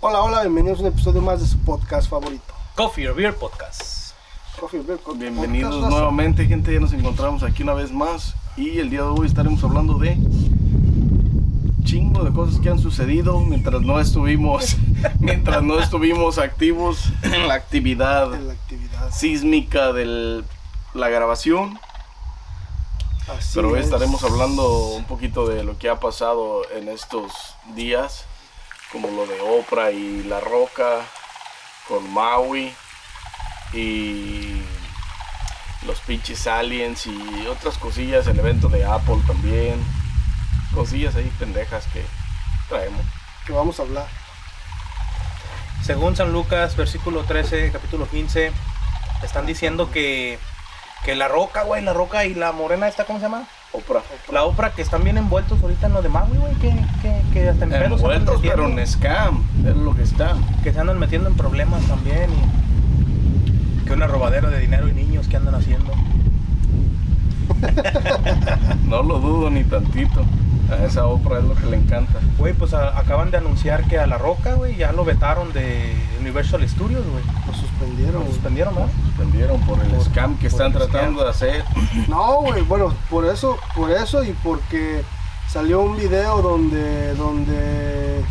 Hola, hola, bienvenidos a un episodio más de su podcast favorito. Coffee or Beer Podcast. Coffee Beer Podcast. Bienvenidos Podcast, nuevamente, gente. Ya nos encontramos aquí una vez más. Y el día de hoy estaremos hablando de chingo de cosas que han sucedido mientras no estuvimos, mientras no estuvimos activos en la actividad En la actividad. sísmica de la grabación. Así Pero hoy es. estaremos hablando un poquito de lo que ha pasado en estos días, como lo de Oprah y La Roca, con Maui y los pinches aliens y otras cosillas, el evento de Apple también, cosillas ahí pendejas que traemos. Que vamos a hablar. Según San Lucas, versículo 13, capítulo 15, están diciendo que, que la roca, güey, la roca y la morena esta, ¿cómo se llama? Oprah. La Oprah, que están bien envueltos ahorita en lo de Maui, güey, que, que, que hasta en pedos Envueltos, pero en scam, es lo que está. que se andan metiendo en problemas también y que una robadera de dinero y niños que andan haciendo. No lo dudo ni tantito. A esa Oprah es lo que le encanta. Güey, pues a- acaban de anunciar que a la roca, güey, ya lo vetaron de Universal Studios, güey. Lo suspendieron. Lo suspendieron, ¿no? Suspendieron por el Por- scam que están tratando de hacer. No, güey, bueno, por eso, por eso y porque salió un video donde, donde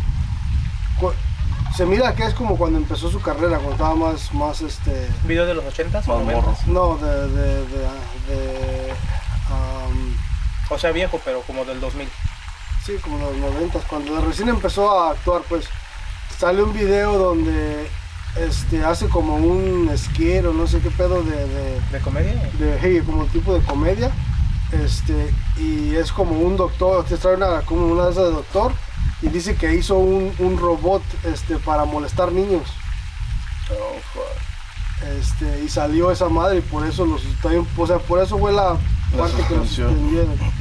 se mira que es como cuando empezó su carrera, cuando estaba más, más este, ¿Un video de los 80s o Más 90s? morro. no, de, de, de, de, um, O sea, viejo, pero como del 2000. Sí, como los noventas, cuando recién empezó a actuar, pues sale un video donde este hace como un skate o no sé qué pedo de, de, ¿De comedia? de hey, como tipo de comedia. Este, y es como un doctor, te trae una, como una de esas de doctor, y dice que hizo un, un robot este, para molestar niños. Oh, fuck. Este, y salió esa madre y por eso los o sea, por eso fue la parte que los.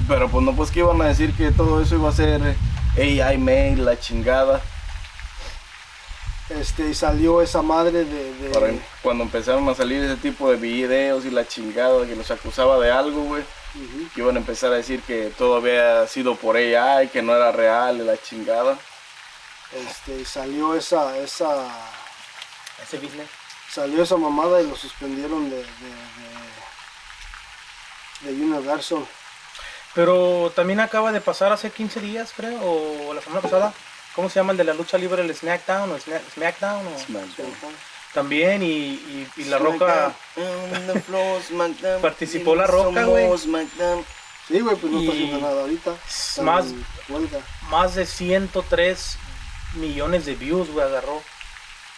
Pero pues no, pues que iban a decir que todo eso iba a ser AI mail, la chingada. Este, y salió esa madre de, de- Para cuando empezaron a salir ese tipo de videos y la chingada que los acusaba de algo, güey. Ujú. Que iban a empezar a decir que todo había sido por AI, que no era real y la chingada. este, y salió esa, esa, Ese business. salió esa mamada y lo suspendieron de, de, de, de Universal. Pero también acaba de pasar hace 15 días, creo, o la semana pasada. ¿Cómo se llama el de la lucha libre? ¿El Snackdown o Snack- Smackdown? o- También, y, y, y La Roca Participó La Roca, güey. Sí, güey, pues no está haciendo nada ahorita. Más- más de 103 millones de views, güey, agarró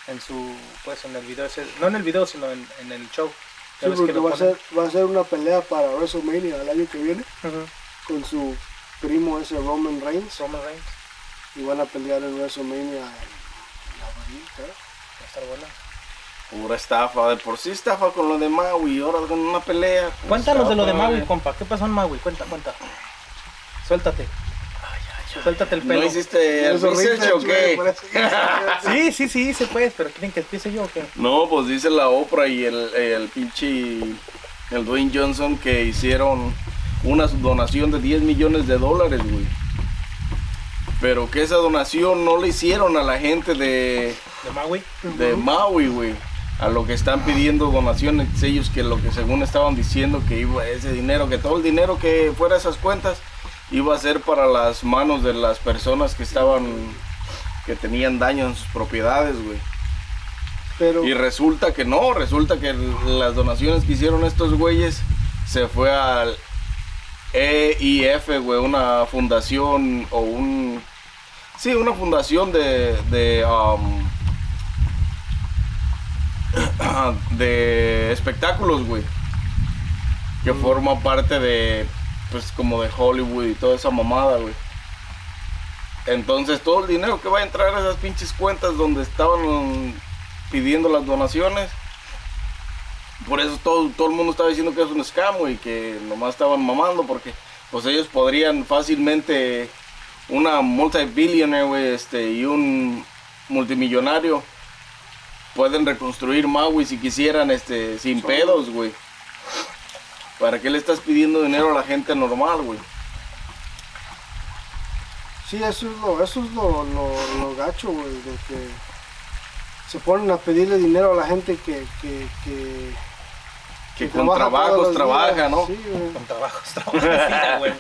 en su, pues en el video ese, no en el video, sino en, en el show. Sí, porque va a, ser, va a ser una pelea para WrestleMania el año que viene con su primo ese Roman Reigns Roman Reigns, y van a pelear en WrestleMania en, abril, creo. va a estar buena. Pura estafa, de por sí estafa con lo de Maui, ahora con una pelea. Cuéntanos de lo de Maui, güey. compa. ¿Qué pasó en Maui? Cuenta, cuenta. Suéltate. Suéltate el pelo. ¿No hiciste el research o qué? Sí, sí, sí, se puede, pero ¿quieren que empiece yo o qué? No, pues dice la Oprah y el, el pinche el Dwayne Johnson que hicieron una donación de 10 millones de dólares, güey. Pero que esa donación no le hicieron a la gente de, De Maui. de Maui, güey. A lo que están pidiendo donaciones ellos que lo que según estaban diciendo que iba ese dinero, que todo el dinero que fuera a esas cuentas iba a ser para las manos de las personas que estaban que tenían daño en sus propiedades, güey. Pero Y resulta que no, resulta que las donaciones que hicieron estos güeyes se fue al EIF, güey, una fundación o un... Sí, una fundación de... de um, de espectáculos, güey. Que forma parte de, pues como de Hollywood y toda esa mamada, güey. Entonces todo el dinero que va a entrar a esas pinches cuentas donde estaban pidiendo las donaciones, por eso todo, todo el mundo estaba diciendo que es un escamo y que nomás estaban mamando porque pues ellos podrían fácilmente una multibillionaire, güey, este, y un multimillonario pueden reconstruir Maui si quisieran, este, sin pedos, güey. ¿Para qué le estás pidiendo dinero a la gente normal, güey? Sí, eso es lo, eso es lo, lo, lo gacho, güey, de que se ponen a pedirle dinero a la gente que, que, que, Que que con trabaja trabajos trabaja, días. ¿no? Sí, güey. con trabajos, trabajos, güey.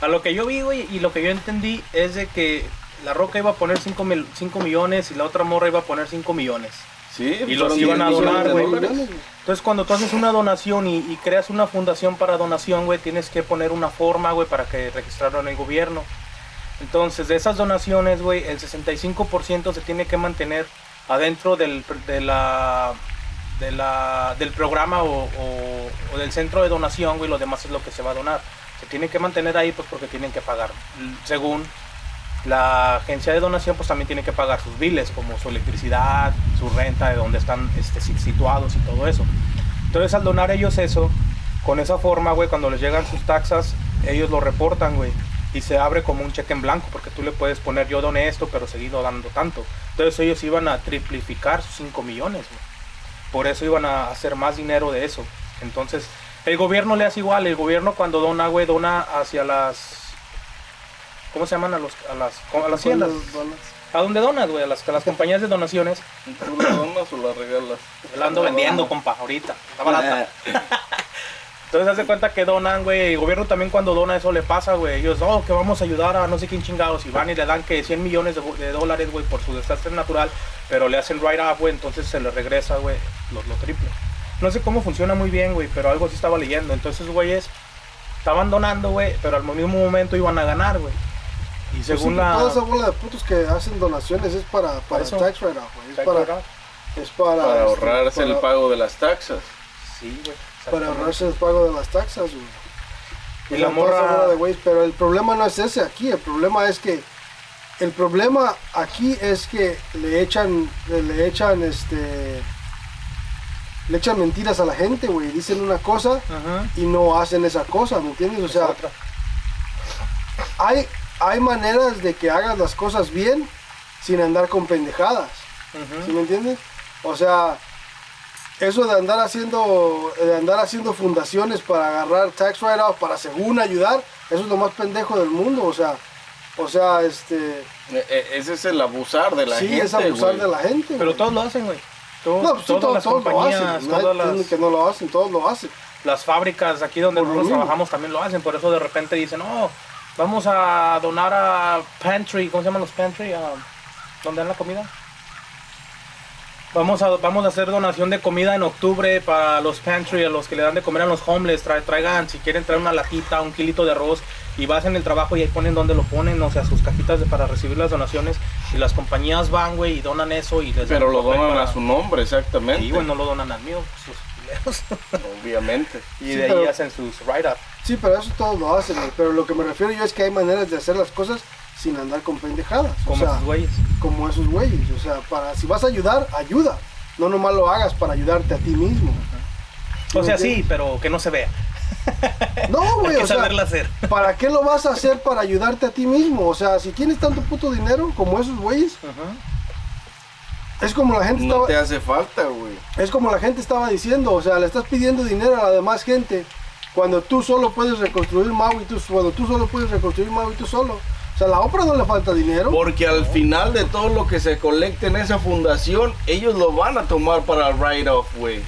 A lo que yo vi, güey, y lo que yo entendí es de que la Roca iba a poner 5 millones y la otra morra iba a poner 5 millones. Sí, Y los fueron iban a 10 millones donar, güey. Entonces, cuando tú haces una donación y, y creas una fundación para donación, güey, tienes que poner una forma, güey, para que registrarlo en el gobierno. Entonces, de esas donaciones, güey, el 65% se tiene que mantener adentro del, de la, de la, del programa o, o- o del centro de donación, güey, lo demás es lo que se va a donar. Se tiene que mantener ahí, pues, porque tienen que pagar. Según la agencia de donación, pues, también tiene que pagar sus biles, como su electricidad, su renta, de donde están este, si- situados y todo eso. Entonces, al donar ellos eso, con esa forma, güey, cuando les llegan sus taxas, ellos lo reportan, güey. Y se abre como un cheque en blanco, porque tú le puedes poner, yo doné esto, pero seguido dando tanto. Entonces ellos iban a triplificar sus 5 millones, güey. Por eso iban a hacer más dinero de eso. Entonces, el gobierno le hace igual. El gobierno cuando dona, güey, dona hacia las... ¿Cómo se llaman? A, los, a las, a las. Donas. ¿A dónde donas, güey? A las, a las compañías de donaciones. ¿Tú la donas o la regalas? La ando vendiendo, compa, ahorita. Está barata. Entonces, haz de cuenta que donan, güey. El gobierno también cuando dona eso le pasa, güey. Ellos, oh, que vamos a ayudar a no sé quién chingados. Y van y le dan que 100 millones de, de dólares, güey, por su desastre natural. Pero le hacen right up, güey. Entonces se le regresa, güey, lo, lo triple. No sé cómo funciona muy bien, güey, pero algo sí estaba leyendo. Entonces, güeyes, estaban donando, güey, pero al mismo momento iban a ganar, güey. Y Pues según la... Toda esa bola de putos que hacen donaciones es para, para eso. tax write-off, güey. Es para, es para, Para este, ahorrarse el pago de las taxas. Sí, güey. Para ahorrarse el pago de las taxas, güey. Y la morra- bola de pero el problema no es ese aquí, el problema es que el problema aquí es que le echan le echan este le echan mentiras a la gente, güey, dicen una cosa Ajá. y no hacen esa cosa, ¿me entiendes? O sea, Otra. hay hay maneras de que hagas las cosas bien sin andar con pendejadas. ¿Sí me entiendes? O sea, eso de andar haciendo de andar haciendo fundaciones para agarrar tax write-off para según ayudar, eso es lo más pendejo del mundo, o sea, o sea, este, E- e- Ese es el abusar de la sí gente. es abusar de la gente. Pero todos lo hacen, güey. Todo- no, pues todas las todos lo compañías, hacen. todas las, que no lo hacen, todos lo hacen. las fábricas aquí donde Por nosotros trabajamos también lo hacen. Por eso de repente dicen, no, vamos a donar a Pantry. ¿Cómo se llaman los Pantry? Ah, ¿Dónde dan la comida? Vamos a, vamos a hacer donación de comida en octubre para los pantry, a los que le dan de comer a los homeless. Tra- traigan, si quieren traer una latita, un kilito de arroz y vas en el trabajo y ahí ponen donde lo ponen, o sea, sus cajitas de- para recibir las donaciones. Y las compañías van, güey, y donan eso y les dan Pero lo donan para- a su nombre, exactamente. Sí, güey, no lo donan al mío, sus culeros. Obviamente. y Sí, de ahí hacen sus write-up. Sí, pero eso todos lo hacen, güey. Pero lo que me refiero yo es que hay maneras de hacer las cosas sin andar con pendejadas. Como o sea, esos güeyes. como esos güeyes. O sea, para si vas a ayudar, ayuda. No nomás lo hagas para ayudarte a ti mismo. O sea, ¿Me sí, pero que no se vea. No, Hay güey, que o sea, saberla hacer. ¿para qué lo vas a hacer para ayudarte a ti mismo? O sea, si tienes tanto puto dinero como esos güeyes, es como la gente No estaba, te hace falta, güey. es como la gente estaba diciendo, o sea, le estás pidiendo dinero a la demás gente cuando tú solo puedes reconstruir Maui, tú, cuando tú solo puedes reconstruir Maui tú solo. O sea, a la obra no le falta dinero. Porque al final de todo lo que se colecte en esa fundación, ellos lo van a tomar para write-off, güey.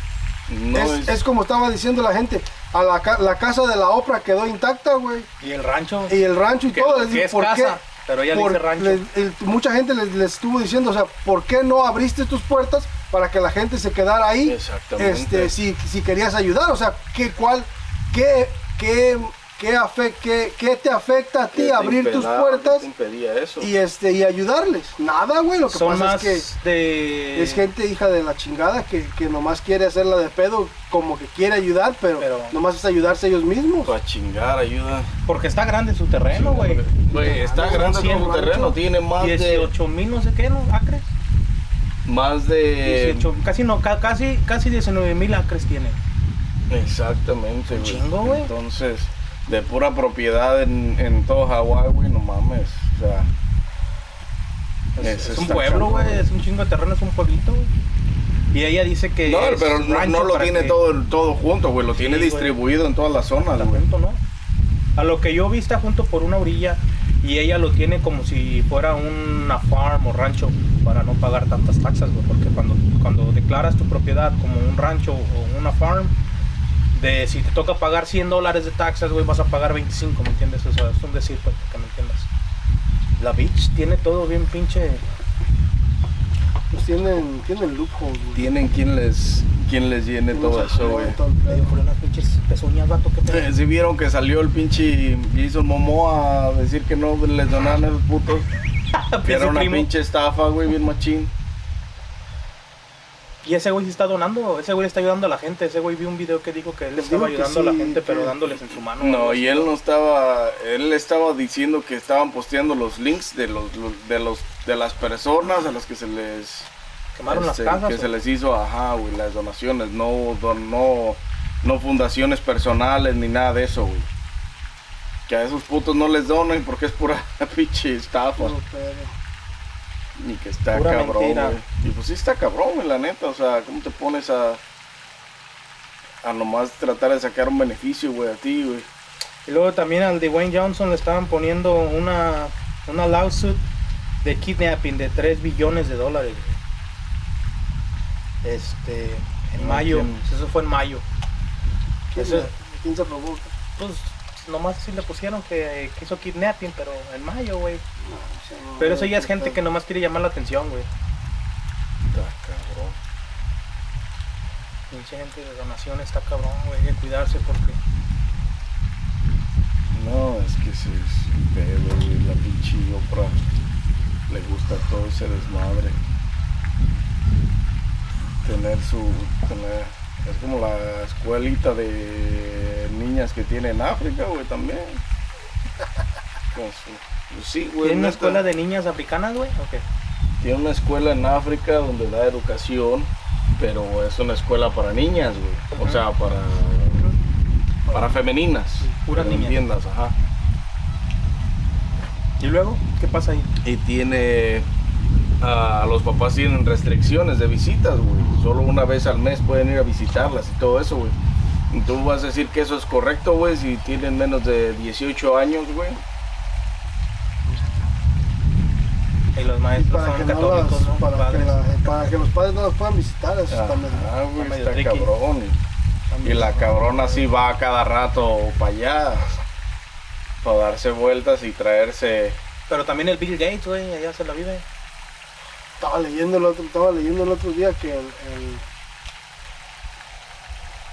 No es, es, es como estaba diciendo la gente, a la, la casa de la obra quedó intacta, güey. Y el rancho. Y el rancho y Que- todo, les que digo, es ¿por casa, qué? pero ella Por- dice rancho. les- el- mucha gente les, les estuvo diciendo, o sea, ¿por qué no abriste tus puertas para que la gente se quedara ahí? Exactamente. Este, si, si querías ayudar, o sea, ¿qué, cuál, qué, qué ¿qué, qué, qué te afecta a ¿Qué ti te abrir tus puertas te impedía eso? y este y ayudarles? Nada, güey. Lo que Son pasa más es que de... es gente hija de la chingada que, que nomás quiere hacerla de pedo, como que quiere ayudar, pero, Pero- nomás es ayudarse ellos mismos. A chingar, ayuda. Porque está grande su terreno, güey. Güey, está grande su terreno, tiene más de... 18 mil, no sé qué, ¿no? Acres. Más de... 18, casi no, ca- casi, casi 19 mil acres tiene. Exactamente, güey. Chingo, güey. Entonces, de pura propiedad en, en todo Hawái, güey, no mames. O sea, Es, un pueblo, güey. Es un chingo de terreno, es un pueblito, güey. Y ella dice que. no, es pero no, no lo tiene que- todo, todo junto, güey. Lo Sí, tiene distribuido en todas las zonas, güey. ¿no? A lo que yo vi está junto por una orilla y ella lo tiene como si fuera una farm o rancho para no pagar tantas taxas, güey. Porque cuando, cuando declaras tu propiedad como un rancho o una farm, de si te toca pagar 100 dólares de taxas, güey, vas a pagar 25, ¿me entiendes? O sea, es un decir, pues, que me entiendas. La beach tiene todo bien pinche. Pues tienen, tienen loopholes, güey. Tienen quien les, quien les llene Tienen todo eso, güey. y todo el Le pedo. dio por unas pinches pezuñas, vato, que Eh, ¿Sí vieron que salió el pinche Jason Momoa a decir que no les donaban a esos putos? Que era una pinche estafa, güey, bien machín. Y ese güey sí está donando, ese güey está ayudando a la gente. Ese güey vi un video que dijo que él Les estaba ayudando a la gente, pero dándoles en su mano. No, y él no estaba, él estaba diciendo que estaban posteando los links de los, los- de los de las personas a las que se les Quemaron este, las casas. que o- se les hizo, ajá, güey, las donaciones, no don- no no fundaciones personales ni nada de eso, güey. Que a esos putos no les donen porque es pura pinche estafa. Puro pedo. Ni que está Pura cabrón. Y pues sí está cabrón, güey, la neta. O sea, ¿cómo te pones a. a nomás tratar de sacar un beneficio, güey, a ti, güey? Y luego también al Dwayne Johnson le estaban poniendo una, una lawsuit de kidnapping de 3 billones de dólares. güey. Este, en No, mayo, eso fue en mayo. ¿Quién, Ese- quién se robó? Pues nomás sí le pusieron que, que hizo kidnapping, pero en mayo, güey. No, Pero eso ya es gente que nomás quiere llamar la atención, güey. Está cabrón. Pinche gente de donación está cabrón, güey. Hay que cuidarse porque No, es que sí, es pedo, güey. La pinche Oprah le gusta todo ese desmadre. Tener su. Tener, es como la escuelita de niñas que tiene en África, güey, también. Con su- pues sí, güey. ¿Tiene una escuela de niñas africanas, güey? ¿O qué? Tiene una escuela en África donde da educación, pero es una escuela para niñas, güey. O sea, para, para femeninas. Puras niñas. entiendas, ajá. ¿Y luego? ¿Qué pasa ahí? Y tiene. A los papás tienen restricciones de visitas, güey. Solo una vez al mes pueden ir a visitarlas y todo eso, güey. Y tú vas a decir que eso es correcto, güey, si tienen menos de 18 años, güey. Y los Y maestros para son que, no católicos, las- ¿no? para, que para los padres no los puedan visitar, eso medio- Ah, güey, está está cabrón. Y la cabrona sí va cada rato para allá. Para darse vueltas y traerse. Pero también el Bill Gates, güey, allá se la vive. Estaba leyendo el otro, estaba leyendo el otro día que el,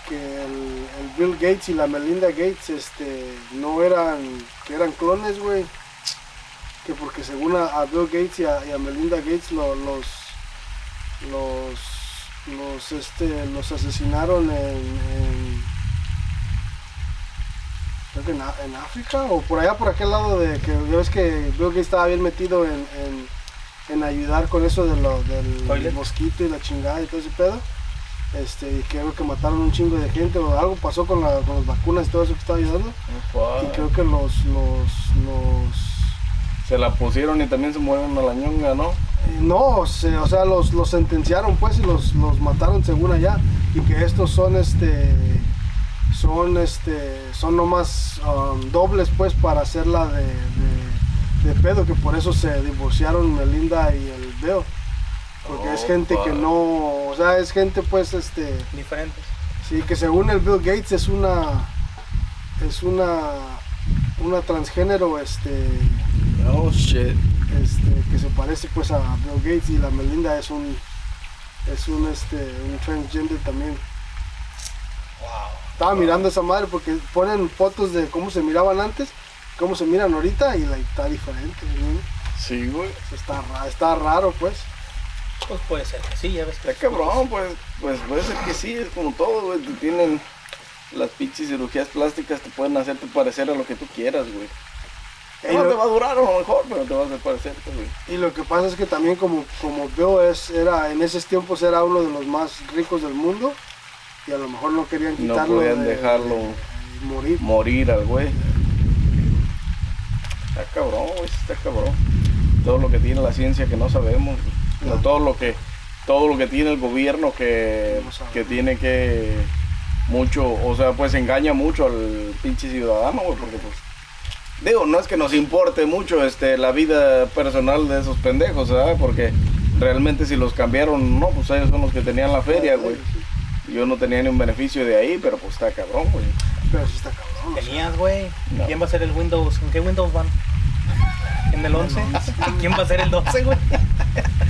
que el, Bill Gates y la Melinda Gates este no eran que eran clones, güey. Que porque según a, Bill Gates y a, Melinda Gates lo- los los los este los asesinaron en, en creo que en África o por allá por aquel lado de que ya ves que Bill Gates estaba bien metido en, en, en ayudar con eso de lo, del Toilet. mosquito y la chingada y todo ese pedo este y creo que mataron un chingo de gente o algo pasó con, la, con las vacunas y todo eso que estaba ayudando y creo que los los los Se la pusieron y también se murieron a la ñonga, ¿no? Eh, No, se- o sea, los, los sentenciaron pues y los, los mataron según allá. Y que estos son este son este son nomás um, dobles pues para hacerla de, de, de pedo, que por eso se divorciaron Melinda y el Bill. Porque es gente que no, o sea, es gente pues este, Diferentes. sí, que según el Bill Gates es una es una una transgénero este Oh shit. este, que se parece pues a Bill Gates y la Melinda es un es un este un transgender también Wow. Estaba mirando esa madre porque ponen fotos de cómo se miraban antes, cómo se miran ahorita y está diferente. ¿no? Sí, güey. Está, ra- está raro, pues. Pues puede ser que sí, ya ves que. Está cabrón, pues, pues puede ser que sí, es como todo, güey. Te tienen las pinches cirugías plásticas, te pueden hacerte parecer a lo que tú quieras, güey. No lo- te va a durar a lo mejor, pero te va a hacer parecerte, güey. Y lo que pasa es que también como, como veo es, era, en esos tiempos era uno de los más ricos del mundo y a lo mejor no querían No quitarlo. podían de- dejarlo. de morir. Morir al güey. Está cabrón, güey, está cabrón. Todo lo que tiene la ciencia que no sabemos. No. todo lo que todo lo que tiene el gobierno que, No que tiene que mucho, o sea, pues engaña mucho al pinche ciudadano, güey, porque pues digo, no es que nos importe mucho este la vida personal de esos pendejos, ¿sabes? Porque realmente si los cambiaron, no, pues ellos son los que tenían la feria, güey. Yo no tenía ni un beneficio de ahí, pero pues está cabrón, güey. Pero sí está cabrón. Tenías, güey. No. ¿Quién va a ser el Windows? ¿En qué Windows van? ¿En el 11? ¿Quién va a ser el 12, güey?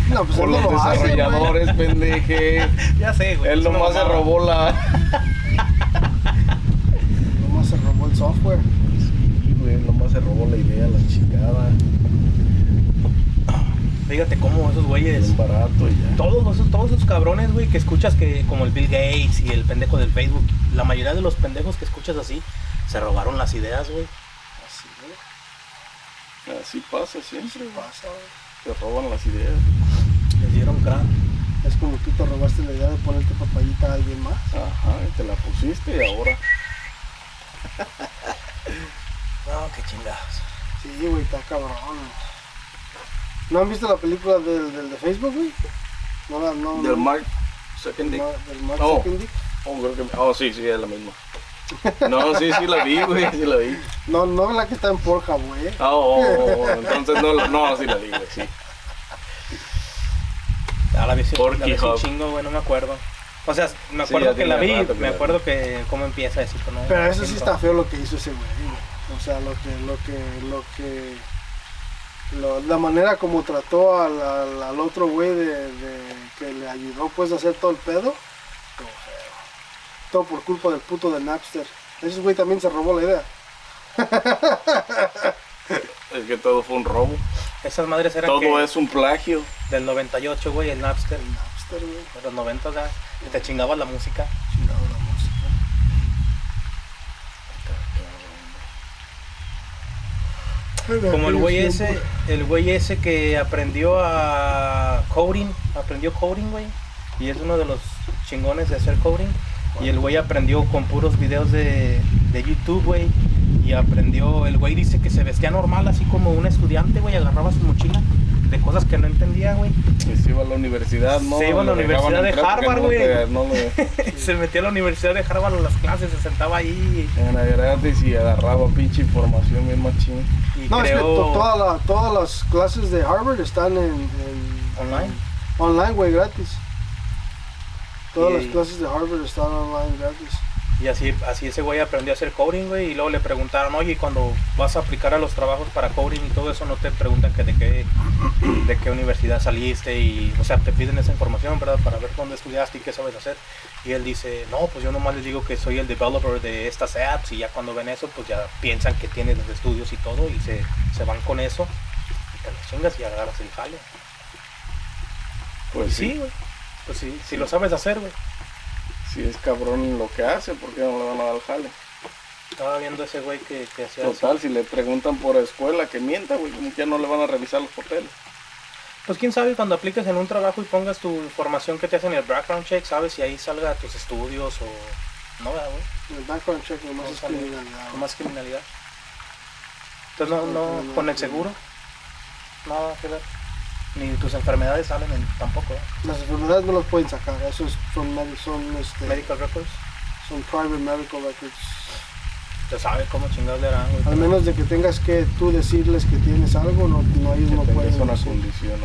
No, pues Por él no los lo hace, desarrolladores, pendeje. Ya sé, güey. Él nomás se robó la. Nomás se robó el software. Sí, güey, nomás se robó la idea, la chingada. Fíjate cómo esos güeyes. Bien barato y ya. Todos esos, todos esos cabrones, güey, que escuchas que como el Bill Gates y el pendejo del Facebook, la mayoría de los pendejos que escuchas así, se robaron las ideas, güey. Así, güey. Así pasa siempre, güey. Pasa, güey. Se roban las ideas. Les dieron gran. Es como tú te robaste la idea de ponerte papayita a alguien más. Ajá, y te la pusiste y ahora. No, qué chingados. Sí, güey, está cabrón. ¿No han visto la película del, del de Facebook, güey? No, la- no, Del Mark Second Dick. Ma- del Mark Oh. Zuckerberg. Oh, creo que. Oh, sí, sí, es la misma. No, sí, sí la vi, güey, sí la vi. No, no la que está en Pornhub, güey. Ah, oh, oh, oh, entonces no, la- no, sí la vi, güey, sí. A la vez sí- Porky la vi Hub. chingo, güey, no me acuerdo. O sea, me acuerdo que la vi, rato me acuerdo que cómo empieza eso, pero no. Pero eso sí está feo lo que hizo ese güey. güey. O sea, lo que, lo que, lo que, lo- la manera como trató al, al, al otro güey de, de- que le ayudó pues a hacer todo el pedo. Todo. Todo por culpa del puto de Napster. Ese güey también se robó la idea. Es que todo fue un robo. Esas madres eran Todo que es un plagio. del 98, güey, el Napster. Napster, güey. De los 90, o sea, te chingabas la música. Chingado la música. Como el güey ese, el güey ese que aprendió a coding, aprendió coding, güey, y es uno de los chingones de hacer coding. Y el güey aprendió con puros videos de, de YouTube, güey. Y aprendió, el güey dice que se vestía normal, así como un estudiante, güey, agarraba su mochila de cosas que no entendía, güey. Y se iba a la universidad, ¿no? Se iba a la Universidad de Harvard, güey. te- No lo se metió a la Universidad de Harvard a las clases, se sentaba ahí Era gratis y agarraba pinche información bien machín. y, y No, es que toda la- todas las clases de Harvard están en, en- online. online, güey, gratis. Todas Y- las clases de Harvard están online gratis. Y así, así ese güey aprendió a hacer coding, güey, y luego le preguntaron, oye, y cuando vas a aplicar a los trabajos para coding y todo eso, no te preguntan que de qué, de qué universidad saliste y, o sea, te piden esa información, ¿verdad? Para ver dónde estudiaste y qué sabes hacer. Y él dice, no, pues yo nomás les digo que soy el developer de estas apps y ya cuando ven eso, pues ya piensan que tienes los estudios y todo y se, se van con eso y te las chingas y agarras el jale. Pues sí, sí, güey. Pues sí, si lo sabes hacer, güey. Si es cabrón lo que hace, ¿por qué no le van a dar el jale? Estaba viendo ese güey que, que hacía eso. Total, si le preguntan por escuela que mienta, güey, ya no le van a revisar los papeles. Pues quién sabe cuando apliques en un trabajo y pongas tu información que te hacen el background check, sabes si ahí salga tus estudios o no, ¿verdad, güey? El background check nomás No es criminalidad. No más criminalidad. Entonces no, no, con el seguro, nada que ver. Ni tus enfermedades salen en, tampoco, ¿eh? Las enfermedades no las pueden sacar, esos son, medi- son, este, Medical records, son private medical records. te sabe cómo chingados le harán, Al menos de que tengas que tú decirles que tienes algo, no, no ellos Que no pueden. una decir. condición.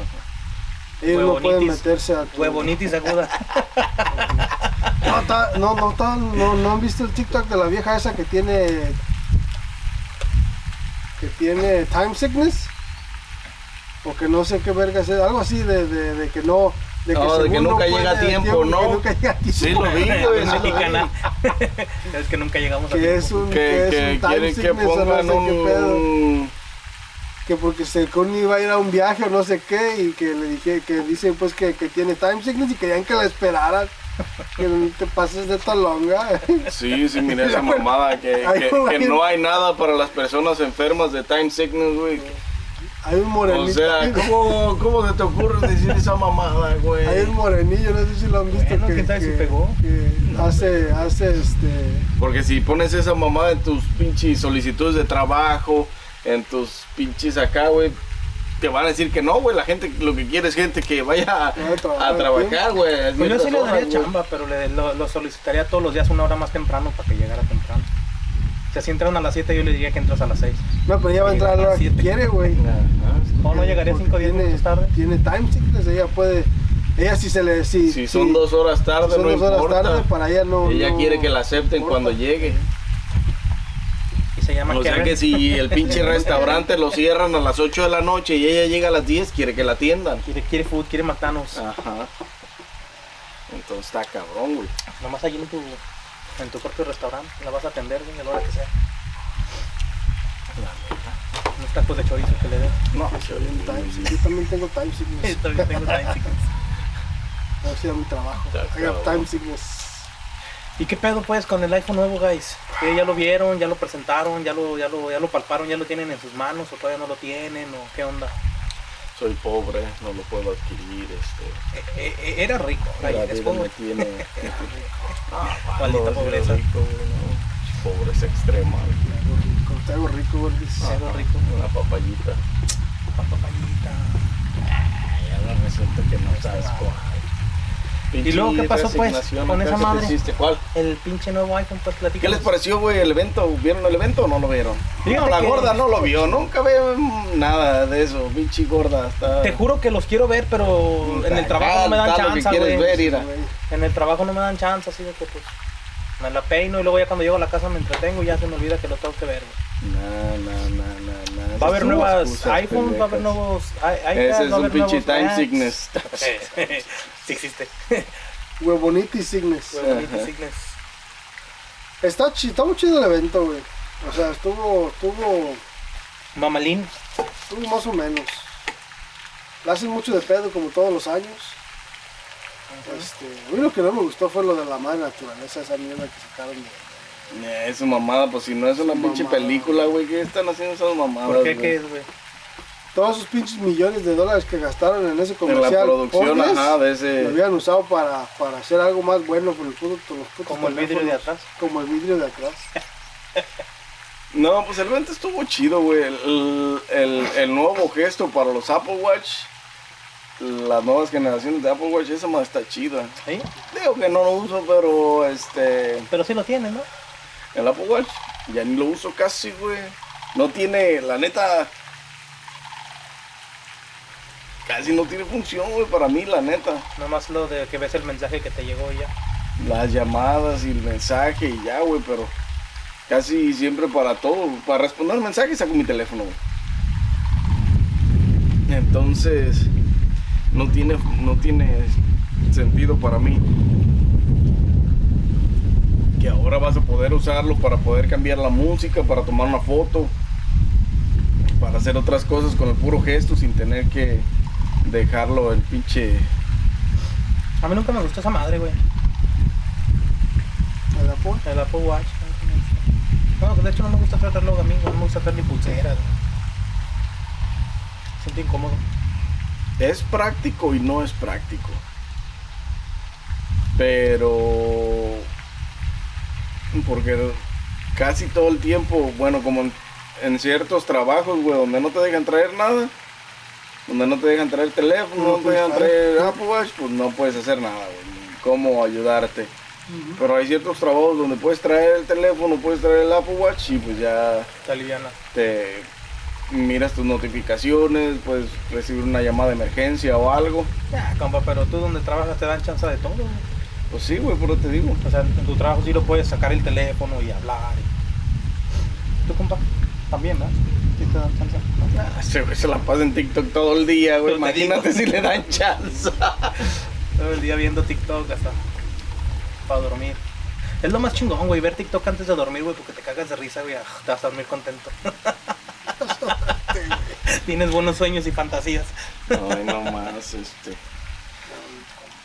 Ellos no pueden meterse a tu... Huevonitis aguda. No, ta- no, no, ta- no, no han visto el TikTok de la vieja esa que tiene que tiene time sickness o que no sé qué verga es algo así de, de- de que no De No, de que nunca llega a tiempo, ¿no? que nunca llega a tiempo. Sí, lo vi. Mexicana. es que nunca llegamos a tiempo. es un, Que, que es que un time quieren que no sé qué pedo. un... Que porque según iba a ir a un viaje o no sé qué y que le dije que dice pues que, que tiene time sickness y querían que la esperaran. Que no te pases de talonga. Sí, sí, mira esa mamada, que, que no hay nada para las personas enfermas de time sickness, güey. Hay un morenito. O sea, ¿cómo, ¿cómo se te ocurre decir esa mamada, güey? Hay un morenillo, no sé si lo han visto. Bueno, que, sabe si que- pegó. que hace, hace este. Porque si pones esa mamada en tus pinches solicitudes de trabajo, en tus pinches acá, güey, te van a decir que no, güey. La gente lo que quiere es gente que vaya a, a trabajar güey. Pues yo sí le daría chamba, pero le, lo, lo solicitaría todos los días una hora más temprano para que llegara temprano. O sea, si entran a las 7 yo le diría que entras a las 6. No, pero ella va a entrar a la hora que quiere, güey. Ajá. ¿O no llegaría Porque 5 o 10 tiene- minutos tarde? Tiene time sickness, ella puede. Ella si se le. Si, Si son dos horas tarde, son no dos horas importa. tarde, para ella no. Ella no quiere que la acepten importa. cuando llegue. Y se llama O sea que si el pinche restaurante lo cierran a las 8 de la noche y ella llega a las 10, quiere que la atiendan. Quiere, quiere food, quiere matanos. Ajá. Entonces está cabrón, güey. Nomás allí en tu, en tu propio restaurante. La vas a atender, güey, a la hora que sea. Unos tacos de chorizo que le den. No, Time sickness. Yo también tengo time sickness. También tengo time sickness. Si da mi trabajo. I time sickness. ¿Y qué pedo pues con el iPhone nuevo, guys? ¿Que ya lo vieron, ya lo presentaron, ya lo, ya lo, ya lo palparon, ya lo tienen en sus manos o todavía no lo tienen o qué onda? Soy pobre, no lo puedo adquirir. Este, Eh, eh, era rico, la guys, es pobre. me tiene. Ah, Maldita no, pobreza. rico, güey, no. Pobreza extrema. güey. Como te hago rico, gordis. Algo rico. Una papayita. Papayita. Ay, ahora resulta que no sabes cuál. ¿Y luego qué pasó, pues, con esa madre? hiciste. ¿Cuál? El pinche nuevo iPhone, pues ¿Qué platícanos. les pareció, güey, el evento? ¿Vieron el evento o no lo vieron? No, la que- gorda no lo vio, nunca veo nada de eso, pinche gorda. Está... Te juro que los quiero ver, pero en el trabajo no me dan chance. Güey. En el trabajo no me dan chance, así de que pues me la peino y luego ya cuando llego a la casa me entretengo y ya se me olvida que lo tengo que ver. güey. No, no, no, no, no. Va a haber nuevas iPhones, va a haber nuevos iPads, Ese es va a un pinche time sickness. sí existe. Huevoniti sickness. Huevonito Ajá. sickness. Está, chi- está muy chido el evento, güey. O sea, estuvo, estuvo, Mamalín. estuvo más o menos. La hacen mucho de pedo como todos los años. Este, a mí lo que no me gustó fue lo de la madre naturaleza, esa mierda que sacaron de... Eh, Es una mamada, pues si no es una Su pinche mamada. película, güey, ¿qué están haciendo esas mamadas? ¿Por qué? ¿Qué es, güey? Todos esos pinches millones de dólares que gastaron en ese En comercial. la producción, ajá, de Lo ese... habían usado para, para hacer algo más bueno con el puto, los putos Como el vidrio de atrás. Como el vidrio de atrás. No, pues el evento estuvo chido, güey. El, el, el nuevo gesto para los Apple Watch, las nuevas generaciones de Apple Watch, esa más está chida. ¿Sí? Digo que no lo uso, pero este... Pero sí lo tiene, ¿no? El Apple Watch, ya ni lo uso casi, güey. No tiene, la neta... Casi no tiene función, güey, para mí, la neta. Nomás lo de que ves el mensaje que te llegó ya. Las llamadas y el mensaje y ya, güey, pero casi siempre para todo. Para responder mensajes saco mi teléfono, güey. Entonces, no tiene, no tiene sentido para mí. Que ahora vas a poder usarlo para poder cambiar la música, para tomar una foto, para hacer otras cosas con el puro gesto sin tener que dejarlo el pinche A mí nunca me gustó esa madre, güey. El Apple. El Apple Watch. No, de hecho no me gusta tratarlo a mí, no me gusta traer ni pulseras. Siento incómodo. Es práctico y no es práctico. Pero. Porque casi todo el tiempo, bueno, como en, en ciertos trabajos, güey, donde no te dejan traer nada, donde no te dejan traer teléfono, No no, te dejan traer. Apple Watch, pues no puedes hacer nada, güey. ¿Cómo ayudarte? Pero hay ciertos trabajos donde puedes traer el teléfono, puedes traer el Apple Watch y pues ya Está liviana. te miras tus notificaciones, puedes recibir una llamada de emergencia o algo. Ya, compa, pero tú donde trabajas te dan chance de todo. güey. Pues sí, güey, pero te digo. O sea, en tu trabajo sí lo puedes sacar el teléfono y hablar. y- ¿Tú, compa? También, ¿verdad? Sí te dan chance. ¿no? Ah, güey se la pasa en TikTok todo el día, güey. Imagínate si le dan chance. Todo el día viendo TikTok hasta para dormir. Es lo más chingón, güey, ver TikTok antes de dormir, güey, porque te cagas de risa, güey. Te vas a dormir contento. Tienes buenos sueños y fantasías. Ay, no más, este.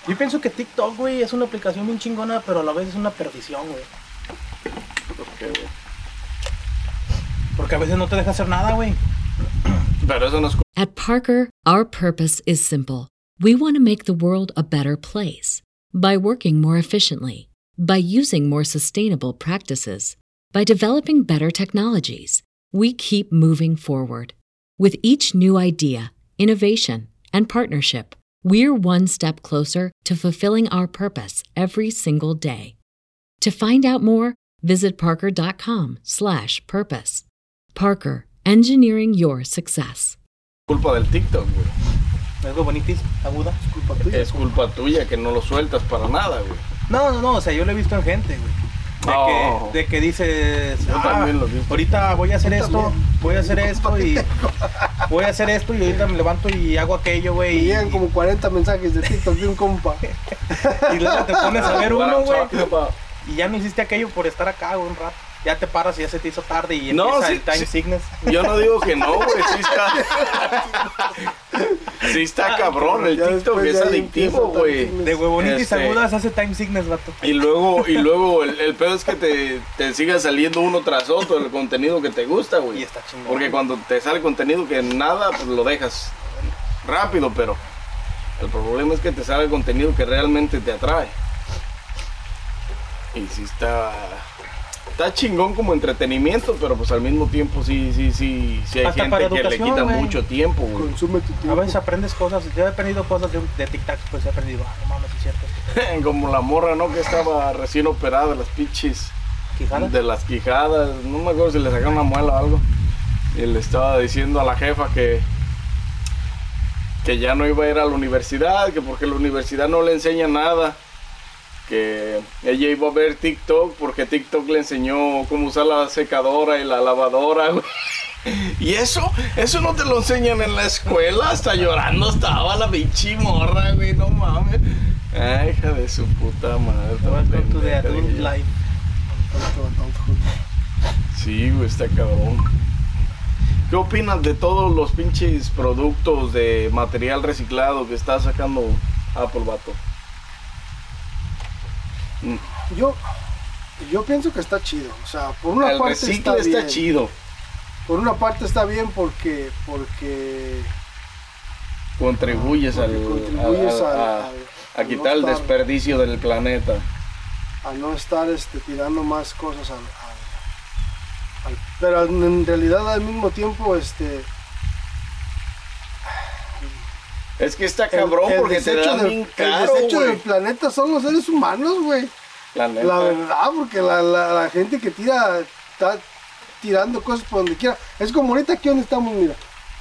Yo pienso que TikTok, güey, es una aplicación bien chingona, pero a la vez es una perdición, güey. ¿por qué, güey? Porque a veces no te deja hacer nada, güey. Pero eso no es At Parker, our purpose is simple. We want to make the world a better place by working more efficiently, by using more sustainable practices, by developing better technologies. We keep moving forward. With each new idea, innovation, and partnership, we're one step closer to fulfilling our purpose every single day. To find out more, visit parker.com/purpose. Parker, engineering your success. culpa del TikTok, güey. Algo bonitis, aguda. Culpa tuya. Es culpa tuya que no lo sueltas para nada, güey. No, no, no, o sea, yo lo he visto en gente, güey. De, Oh. que, de que dices, Yo "Ah, también lo he visto". ahorita voy a hacer Yo esto, también. voy a hacer esto y voy a hacer esto y ahorita me levanto y hago aquello, güey. Y, llegan como 40 mensajes de TikTok de un compa. y luego te pones a ver What uno, güey. Y ya no hiciste aquello por estar acá, güey, un rato. Ya te paras y ya se te hizo tarde y No, empieza sí, el time sí. sickness. Yo no digo que no, güey. Sí está. Sí está cabrón. El TikTok es adictivo, güey. De huevonitis Este- agudas hace time sickness, vato. Y luego, y luego el, el pedo es que te, te siga saliendo uno tras otro el contenido que te gusta, güey. Y está chingón. Porque cuando te sale contenido que nada, pues lo dejas rápido, pero el problema es que te sale contenido que realmente te atrae. Y sí está. Está chingón como entretenimiento, pero pues al mismo tiempo sí, sí, sí, sí hay Hasta gente para que le educación, quita güey. mucho tiempo, güey. Consume tu A tiempo. veces aprendes cosas. Yo he aprendido cosas de, de TikTok, pues he aprendido. Ah, no mames, es cierto. como la morra, ¿no? Que estaba recién operada de las pinches. Quijada. de las quijadas, no me acuerdo si le sacaron una muela o algo. Y le estaba diciendo a la jefa que que ya no iba a ir a la universidad, que porque la universidad no le enseña nada, que ella iba a ver TikTok porque TikTok le enseñó cómo usar la secadora y la lavadora. güey. Y eso, eso no te lo enseñan en la escuela, hasta llorando estaba la pinche morra, güey, no mames. Ay, hija de su puta madre. Welcome to the adult life. Sí, güey, está cabrón. ¿Qué opinas de todos los pinches productos de material reciclado que está sacando Apple, vato? Mm, Yo, yo pienso que está chido. O sea, por una El parte está, está, bien. chido. Por una parte está bien porque porque Contribuyes, Porque al, contribuyes a, al- quitar el estar- desperdicio del planeta. a no estar este, tirando más cosas al, pero en realidad al mismo tiempo este Es que está el- cabrón el porque te dan del- bien el desecho del planeta son los seres humanos güey. La verdad porque la, la- la gente que tira está tirando cosas por donde quiera. Es como ahorita aquí donde estamos mira.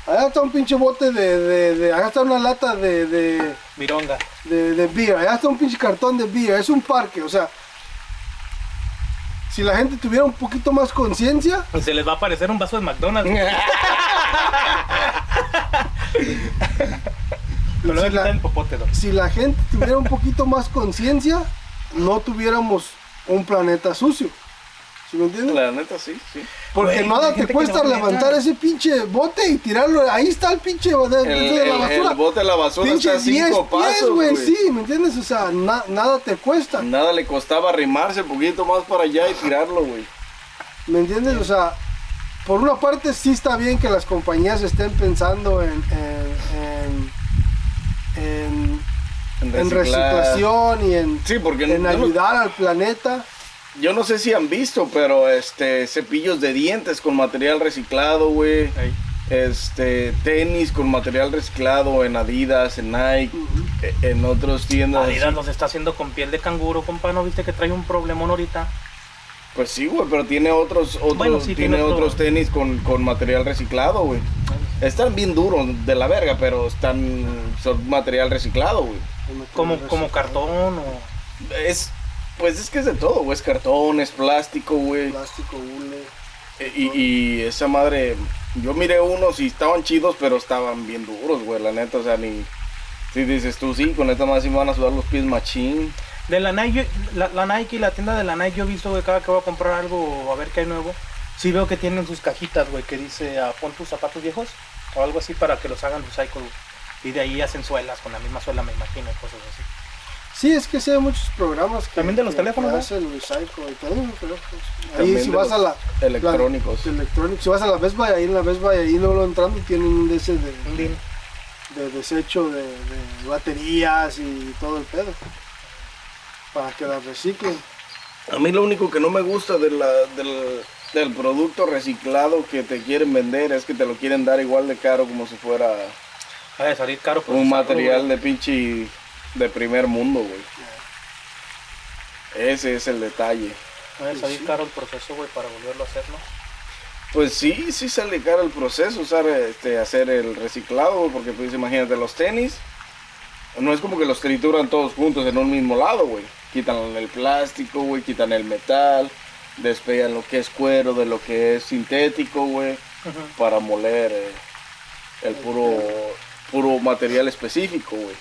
Allá está un pinche bote de, de, de- allá está una lata de, de Mironga. de, de beer, allá está un pinche cartón de beer, es un parque, o sea, si la gente tuviera un poquito más conciencia, Y se les va a aparecer un vaso de McDonald's. Si la- quitar el popote, ¿no? si la gente tuviera un poquito más conciencia, no tuviéramos un planeta sucio. ¿Sí me entiendes? La neta, sí, sí. Porque nada te cuesta no levantar neta. ese pinche bote y tirarlo. Ahí está el pinche de, de- El, de la basura. el bote de la basura pinche está a 10 cinco pies, pasos, güey. güey. Sí, ¿me entiendes? O sea, na- nada te cuesta. Nada le costaba arrimarse un poquito más para allá y tirarlo, güey. ¿Me entiendes? O sea, por una parte sí está bien que las compañías estén pensando en, en, en, en- reciclación y en, Sí, porque en yo no- ayudar al planeta. Yo no sé si han visto, pero este cepillos de dientes con material reciclado, güey. Este tenis con material reciclado en Adidas, en Nike, e- en otras tiendas. Adidas los está haciendo con piel de canguro, compa. ¿No viste que trae un problemón ahorita? Pues sí, güey, pero tiene otros otros Bueno, sí, tiene tiene otro- otros tenis con, con material reciclado, güey. Están bien duros de la verga, pero están son material reciclado, güey. Como, como cartón o... Es pues es que es de todo, güey, es cartón, es plástico, güey. Plástico, hule. Y, y esa madre, yo miré unos y estaban chidos, pero estaban bien duros, güey, la neta, o sea, ni... Si dices tú, sí, con esta más sí me van a sudar los pies machín. De la Nike, yo- la, la Nike, la tienda de la Nike, yo he visto, güey, cada que voy a comprar algo o a ver qué hay nuevo, sí veo que tienen sus cajitas, güey, que dice, ah, pon tus zapatos viejos o algo así para que los hagan recycle. Y de ahí hacen suelas, con la misma suela, me imagino, cosas así. Sí, es que sí hay muchos programas que. También de los que- teléfonos, ¿no? hacen recycle y todo, pero, pues, Ahí si de vas a la. electrónicos. la- electrónicos. Si vas a la Best Buy, ahí en la Best Buy, ahí luego entrando tienen un de ese de, bin. de desecho de, de baterías y todo el pedo. Para que las reciclen. A mí lo único que no me gusta de la- del, del producto reciclado que te quieren vender es que te lo quieren dar igual de caro como si fuera de salir caro. un material de pinche de primer mundo, güey. Ese es el detalle. De salir Sí. caro el proceso, güey, para volverlo a hacer, ¿no? Pues sí, sí sale caro el proceso, usar, este, hacer el reciclado, güey, porque pues imagínate los tenis, no es como que los trituran todos juntos en un mismo lado, güey. Quitan el plástico, güey, quitan el metal, despegan lo que es cuero de lo que es sintético, güey, para moler eh, el puro, puro material específico, güey.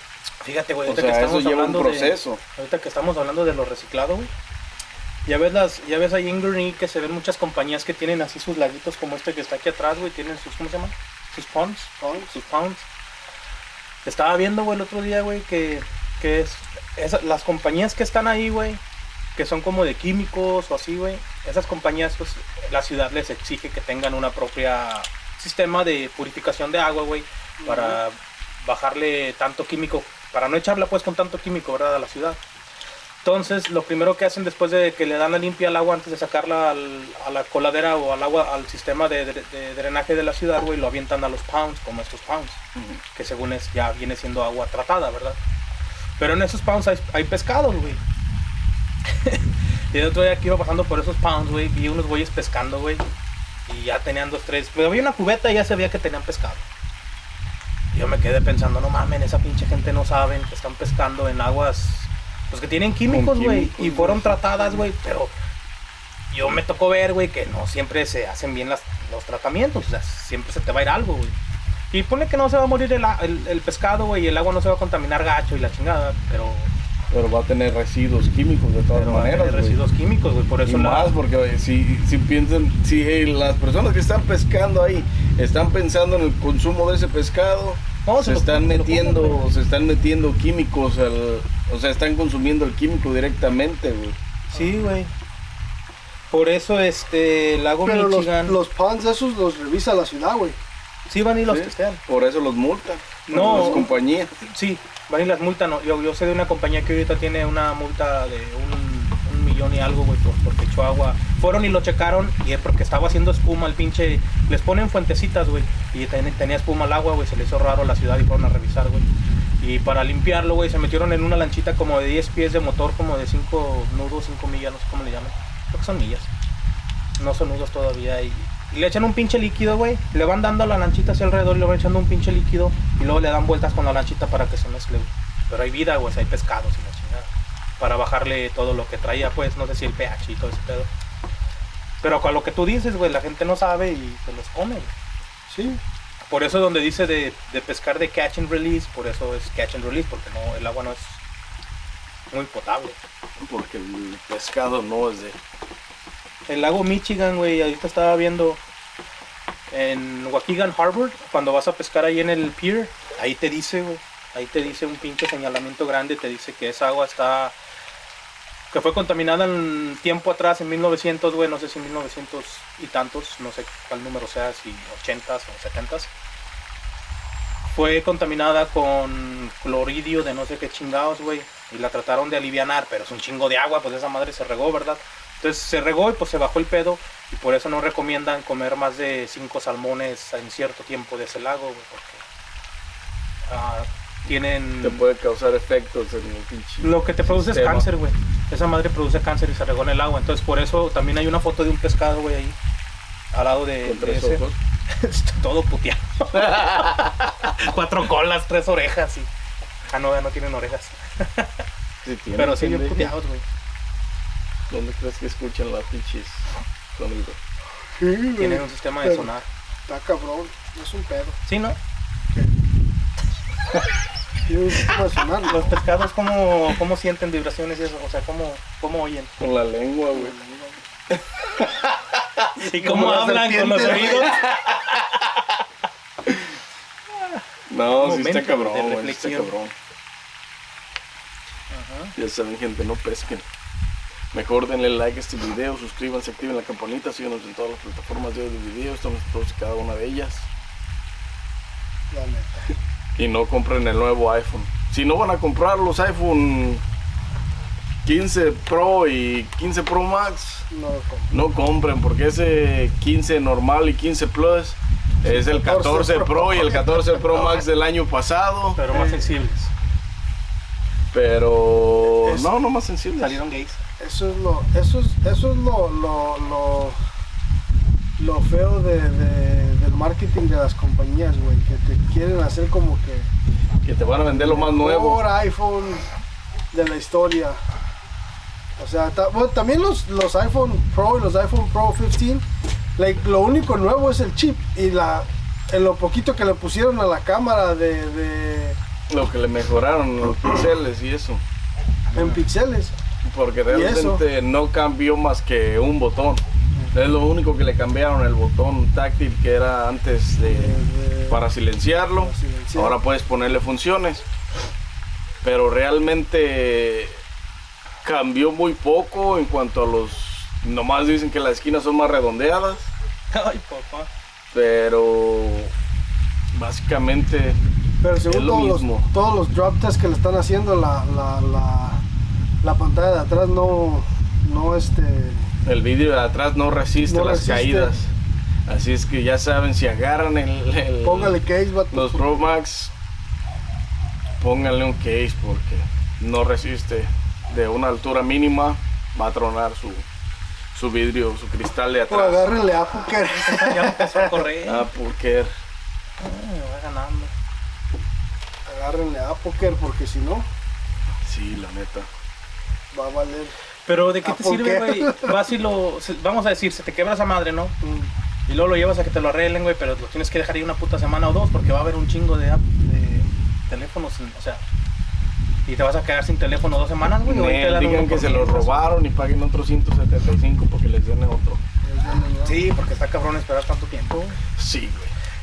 Fíjate, güey, O ahorita que sea, eso estamos lleva un hablando de- proceso. Ahorita que estamos hablando de lo reciclado, güey. Ya ves las, ya ves ahí en Gurney que se ven muchas compañías que tienen así sus laguitos como este que está aquí atrás, güey, tienen sus, ¿cómo se llaman? Sus ponds, Ponds. sus ponds. Estaba viendo, güey, el otro día, güey, que, que es, esa- las compañías que están ahí, güey, que son como de químicos o así, güey, esas compañías, pues, la ciudad les exige que tengan una propia sistema de purificación de agua, güey, para bajarle tanto químico, para no echarla pues con tanto químico, ¿verdad? A la ciudad. Entonces, lo primero que hacen después de que le dan la limpia al agua antes de sacarla al- a la coladera o al agua, al sistema de, de- de drenaje de la ciudad, güey, lo avientan a los pounds, como estos pounds, que según es ya viene siendo agua tratada, ¿verdad? Pero en esos pounds hay, hay pescados, güey. y el otro día que iba pasando por esos pounds, güey, vi unos güeyes pescando, güey. Y ya tenían dos, tres. Pero había una cubeta y ya se veía que tenían pescado. Y yo me quedé pensando, no mames, esa pinche gente no saben que están pescando en aguas pues que tienen químicos, güey, y fueron tratadas, güey, pero yo me tocó ver, güey, que no siempre se hacen bien las, los tratamientos, o sea, siempre se te va a ir algo, güey. Y pone que no se va a morir el, a- el- el pescado, güey, y el agua no se va a contaminar gacho y la chingada, pero, Pero va a tener residuos químicos de todas pero va a maneras, tener residuos químicos, güey, por Y eso la- más porque oye, si, si piensan, si eh, las personas que están pescando ahí están pensando en el consumo de ese pescado, No, se, lo- están se lo metiendo, se están metiendo químicos, al- o sea, están consumiendo el químico directamente, güey. Sí, güey. Por eso, este, el lago Pero los, Michigan, los ponds esos los revisa la ciudad, güey. Sí van y los ¿sí? testean. Por eso los multan. No. Las compañías. Sí, van y las multan. ¿no? Yo, yo sé de una compañía que ahorita tiene una multa de un, un millón y algo, güey, por, porque echó agua. Fueron y lo checaron y es porque estaba haciendo espuma el pinche. Les ponen fuentecitas, güey, y ten- tenía espuma al agua, güey. Se les hizo raro a la ciudad y fueron a revisar, güey. Y para limpiarlo, güey, se metieron en una lanchita como de 10 pies de motor, como de 5 nudos, 5 millas, no sé cómo le llaman. Creo que son millas. No son nudos todavía. Y le echan un pinche líquido, güey. Le van dando a la lanchita hacia alrededor y le van echando un pinche líquido. Y luego le dan vueltas con la lanchita para que se mezcle, güey. Pero hay vida, güey, o sea, hay pescados y la chingada. Para bajarle todo lo que traía, pues, no sé si el pH y todo ese pedo. Pero con lo que tú dices, güey, la gente no sabe y se los come, güey. Sí. Por eso donde dice de, de pescar de catch and release, por eso es catch and release, porque no, el agua no es muy potable. Porque el pescado no es de. El lago Michigan, güey, ahorita estaba viendo en Waukegan Harbor, cuando vas a pescar ahí en el pier, ahí te dice, ahí te dice un pinche señalamiento grande, te dice que esa agua está, que fue contaminada en tiempo atrás, en 1900, güey, no sé si 1900 y tantos, no sé cuál número sea, si 80s o 70s. Fue contaminada con cloridio de no sé qué chingados, güey. Y la trataron de alivianar, pero es un chingo de agua, pues esa madre se regó, ¿verdad? Entonces se regó y pues se bajó el pedo. Y por eso no recomiendan comer más de cinco salmones en cierto tiempo de ese lago, güey, porque ah, tienen... Te puede causar efectos en el pinche. Lo que te produce es cáncer, güey. Esa madre produce cáncer y se regó en el agua. Entonces por eso también hay una foto de un pescado, güey, ahí. Al lado de, Con de tres ese. ojos. Todo puteado. Cuatro colas, tres orejas y... Ah, no, ya no tienen orejas. Sí tiene, Pero sí bien puteados, güey. ¿Dónde crees que escuchan las pinches Sí. Tienen un sistema de sonar. Está cabrón. Es un pedo. Sí, ¿no? Tiene un sistema de sonar. Los pescados, ¿cómo, ¿cómo sienten vibraciones y eso? O sea, ¿cómo, cómo oyen? Con la lengua, güey. ¿Y cómo Como hablan con los oídos? No, sí está cabrón, güey. sí Está cabrón. Ya saben, gente, no pesquen. Mejor denle like a este video, suscríbanse, activen la campanita, síganos en todas las plataformas de audio y video, estamos en todas y cada una de ellas. La neta. Y no compren el nuevo iPhone. Si no van a comprar los iPhone 15 Pro y 15 Pro Max, No lo compro. no compren porque ese 15 normal y 15 Plus es el 14 14 Pro, y el 14 Pro Max del año pasado. Pero más sensibles. Pero Es- no, no más sensible. Salieron gays. Eso es lo, eso es, eso es lo, lo, lo, lo feo de, de- del marketing de las compañías, güey, que te quieren hacer como que Que te van a vender lo más nuevo. mejor iPhone de la historia. O sea, bueno, también los, los iPhone Pro y los iPhone Pro 15, like, lo único nuevo es el chip y la en lo poquito que le pusieron a la cámara de, de Lo que le mejoraron los píxeles y eso. en píxeles. Porque realmente no cambió más que un botón. Es lo único que le cambiaron el botón táctil que era antes de, de- para silenciarlo. para silenciar. Ahora puedes ponerle funciones. Pero realmente cambió muy poco en cuanto a los... Nomás dicen que las esquinas son más redondeadas. Ay, papá. Pero básicamente Pero según Es lo todos los, mismo. todos los drop tests que le están haciendo, la, la, la, la pantalla de atrás no, no este, el vídeo de atrás no resiste No las resiste. caídas. Así es que ya saben, si agarran el, el- póngale case, vato. los Pro Max, pónganle un case porque no resiste. De una altura mínima va a tronar su, su vidrio, su cristal de O atrás. agárrenle a Poker. Ya empezó a correr. Porque Ay, me va ganando. agárrenle a Poker porque si no, sí, la neta. Va a valer. Pero ¿de qué ¿Ah, te sirve, güey? Vas y lo... Vamos a decir, se te quebra esa madre, ¿no? Mm, Y luego lo llevas a que te lo arreglen, güey, pero lo tienes que dejar ahí una puta semana o dos porque va a haber un chingo de, app- de teléfonos, o sea... Y te vas a quedar sin teléfono dos semanas, güey. o ahí te Nel, dan digan que por se lo robaron y paguen otros 175 porque les den otro. ¿no? Sí, porque está cabrón esperar tanto tiempo. güey. Sí,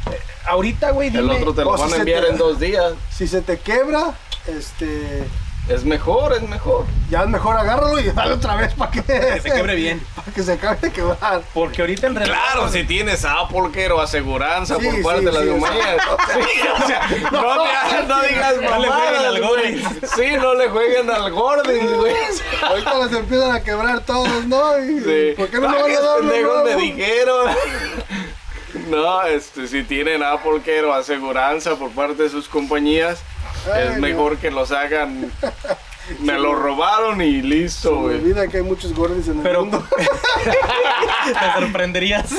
güey. Ahorita, güey, dime... El otro te lo van a enviar te- en dos días. Si se te quebra, este, Es mejor, es mejor. ya es mejor agárralo y dale otra vez para que, Que se quebre bien. Para que se acabe de quebrar. Porque ahorita en realidad... Claro, si tienes Apple Care o aseguranza Sí, por parte sí, de las sí, compañías. Sí, o sea, no, te- no digas No le jueguen al. Gordon. Sí, no le jueguen al Gordon, güey. Ahorita las empiezan a quebrar todos, ¿no? Y, Sí. ¿Por qué no me van a dar uno me dijeron. No, este, si tienen Apple Care o aseguranza por parte de sus compañías, Ay, es no. mejor que los hagan. Me lo robaron y listo, me güey. olvida que hay muchos gordos en el Pero mundo. te sorprenderías.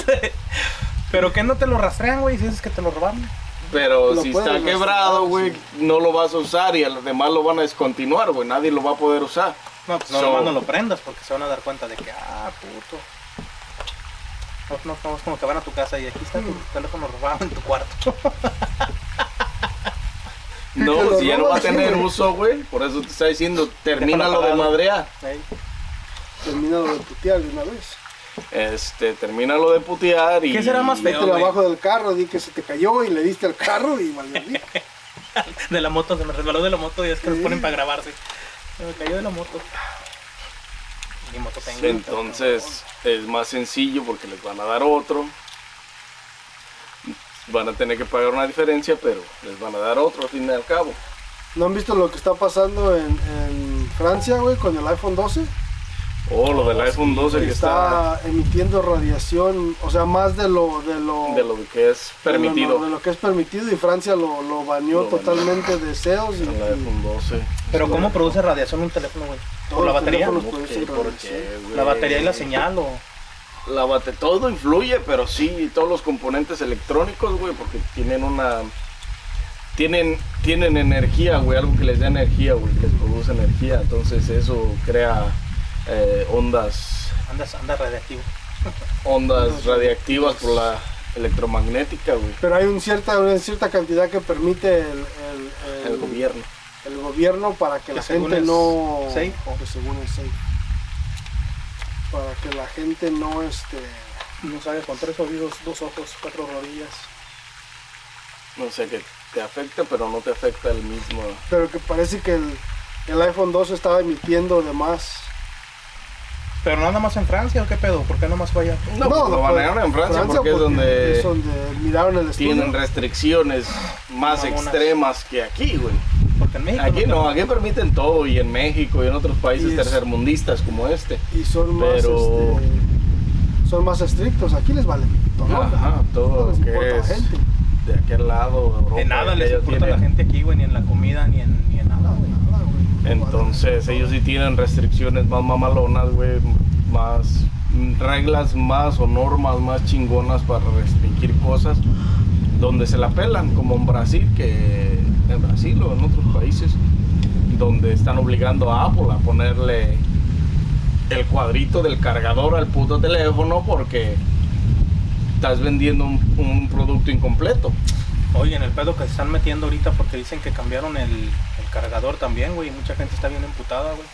Pero que no te lo rastrean, güey, si dices que te lo robaron. Pero Lo si está quebrado, güey, sí. no lo vas a usar y a los demás lo van a descontinuar, güey. Nadie lo va a poder usar. No, pues no, So- nomás no lo prendas porque se van a dar cuenta de que, ah, puto. No, no, no, es como que van a tu casa y aquí está tu teléfono robado en tu cuarto. No, lo si ya no va a tener uso, güey. Por eso te está diciendo, termínalo de apagado. madrear. Ahí. Termina de putear de una vez. Este, termínalo de putear y. ¿Qué será más feo? Abajo del carro, di que se te cayó y le diste al carro y valió. De la moto, se me resbaló de la moto y es que Sí. ponen para grabarse. Se me cayó de la moto. Mi moto tengo. Entonces es más sencillo porque les van a dar otro. Van a tener que pagar una diferencia, pero les van a dar otro al fin y al cabo. ¿No han visto lo que está pasando en, en Francia, güey, con el iPhone 12? O lo del iPhone 12 que está, está emitiendo radiación, o sea, más de lo de lo, de lo que es permitido. de lo, de lo que es permitido y Francia lo, lo baneó Lo baneó. totalmente de SEOs y, El iPhone 12. Pero ¿cómo produce radiación un teléfono, güey? ¿Por la batería? teléfonos ¿Cómo producen que? ¿Por qué, güey? La batería y la señal o... La bate todo influye, pero sí, todos los componentes electrónicos, güey, porque tienen una. Tienen, tienen energía, güey, algo que les da energía, güey, que les produce energía. Entonces eso crea eh, ondas Andas, andas radiactivo. ondas radiactivas por la electromagnética, güey. Pero hay un cierta, una cierta cantidad que permite el, el, El gobierno. el gobierno para que, Que la gente es no... safe. Que según es safe. Para que la gente no, este... No sabes, con tres oídos, dos ojos, cuatro rodillas. No sé, que te afecta, pero no te afecta el mismo. Pero que parece que el, el iPhone 2 estaba emitiendo de más. Pero no nada más en Francia, ¿o qué pedo? ¿Por qué no más fue allá? No, pues lo banearon en Francia, porque, es donde es donde miraron el estudio. tienen restricciones más Mamonas. extremas que aquí, güey. Porque en México. Aquí no, aquí permiten todo y en México y en otros países tercermundistas como este. y son más Pero- este, son más estrictos aquí les vale todo Ajá, todo no les lo que importa la es gente de aquel lado de Europa. En nada les importa a la tienen. gente aquí, güey, ni en la comida, ni en, ni en nada, nada, güey. nada, güey. Entonces ellos sí tienen restricciones más mamalonas, güey, más reglas más o normas más chingonas para restringir cosas donde se la pelan, como en Brasil, que en Brasil o en otros países, donde están obligando a Apple a ponerle el cuadrito del cargador al puto teléfono porque estás vendiendo un, un producto incompleto. Oye, en el pedo que se están metiendo ahorita porque dicen que cambiaron el, el cargador también, güey. y Mucha gente está bien emputada, güey.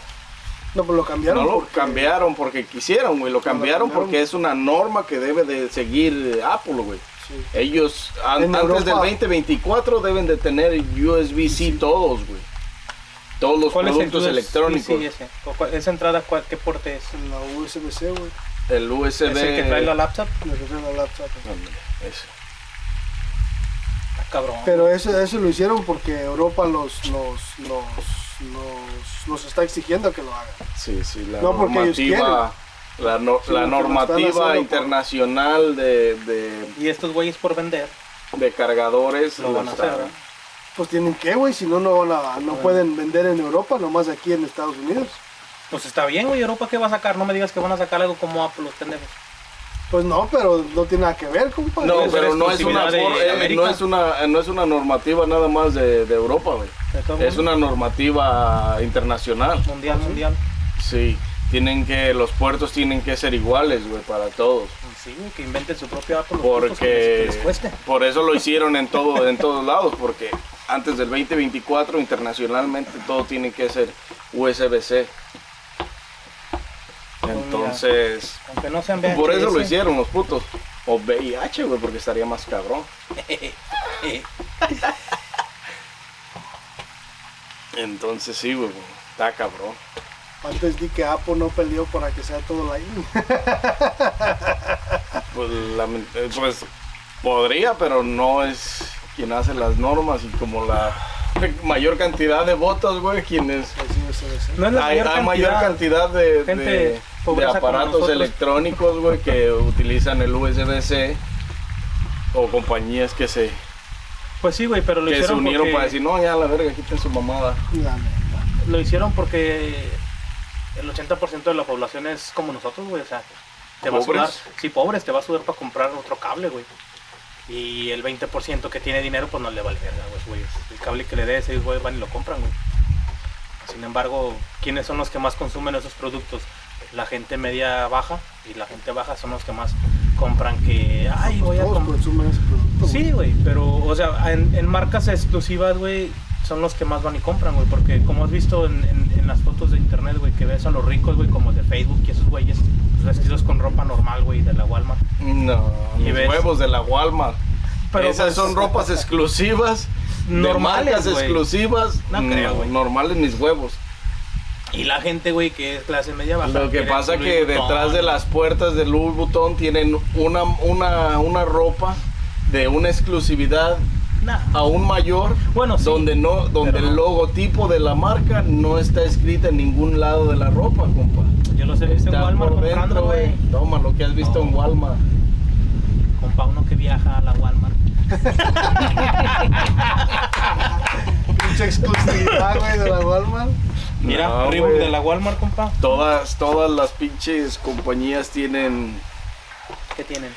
no pues lo cambiaron No lo porque- cambiaron porque quisieron, güey. Lo cambiaron cambiaron. porque es una norma que debe de seguir Apple, güey. Sí. Ellos an- En antes del Europa- 2024 deben de tener USB-C todos, güey. Todos los ¿Cuál es el productos electrónicos. Sí, ese. ¿Cu- cuál- ¿Esa entrada cuál- qué porte es? en la USB-C güey El USB. ¿Es el que trae la laptop? me refiero a la laptop. Ese. Ah, cabrón. pero eso, eso lo hicieron porque Europa los los los los, los está exigiendo que lo hagan Sí, sí, la No, porque ellos normativa. La, no- Sí, la normativa por- internacional de, de, Y estos güeyes por vender. de cargadores Lo van a hacer, pues tienen que güey si no no van a- no pueden vender en Europa nomás aquí en Estados Unidos Pues está bien, güey. ¿Europa qué va a sacar? No me digas que van a sacar algo como Apple, los pendejos. pues no pero no tiene nada que ver compadre No, Es pero no es una exclusividad de por- eh, no es una no es una normativa nada más de, de Europa, güey. Es una normativa internacional. Mundial, mundial. Sí, tienen que los puertos tienen que ser iguales, güey, para todos. Sí, que inventen su propio les, Porque que les cueste. por eso lo hicieron en todo en todos lados, porque antes del 2024 internacionalmente todo tiene que ser USB-C. Entonces, Aunque no sean VHS. por eso lo hicieron los putos. O VIH, güey, porque estaría más cabrón. Entonces sí, güey, está cabrón. Antes di que Apple no peleó para que sea todo Lightning Pues, eh, pues podría, pero no es quien hace las normas y como la mayor cantidad de votos, güey, quienes Así es, USB-C. No es la hay, mayor hay mayor cantidad de, Gente de- aparatos electrónicos, güey, que utilizan el USB-C o compañías que se, Pues sí, güey, pero lo que se hicieron unieron porque... para decir, no, ya la verga, quiten su mamada. La. Lo hicieron porque el 80% de la población es como nosotros, güey. O sea, te va a ¿Pobres? sudar. Sí, pobres, te va a sudar para comprar otro cable, güey. Y el 20% que tiene dinero, pues no le vale verga, güey. El cable que le des, ellos güey, van y lo compran, güey. Sin embargo, ¿quiénes son los que más consumen esos productos? La gente media baja y la gente baja son los que más compran que, ay, voy a comprar. Sí, güey, pero, o sea, en, en marcas exclusivas, güey, son los que más van y compran, güey, porque como has visto en, en- en las fotos de internet, güey, que ves a los ricos, güey, como de Facebook y esos güeyes, pues, vestidos con ropa normal, güey, de la Walmart. No, Y mis ves- huevos de la Walmart. Pero, Esas pues, son ropas exclusivas. de Normales, marcas exclusivas. No creo, güey. Normales mis huevos. Y la gente, güey, que es clase media baja. Lo que pasa que Louis Vuitton. detrás de las puertas de Louis Vuitton tienen una, una, una ropa de una exclusividad Nah. aún mayor. Bueno, sí, donde no, donde el no. logotipo de la marca no está escrita en ningún lado de la ropa, compa. Yo los he visto en Walmart por dentro, güey. Toma lo que has visto en No. Walmart. Compa, uno que viaja a la Walmart. Pinche exclusividad, güey, de la Walmart. Mira, No, de la Walmart, compa. Todas, todas las pinches compañías tienen ¿Qué tienen?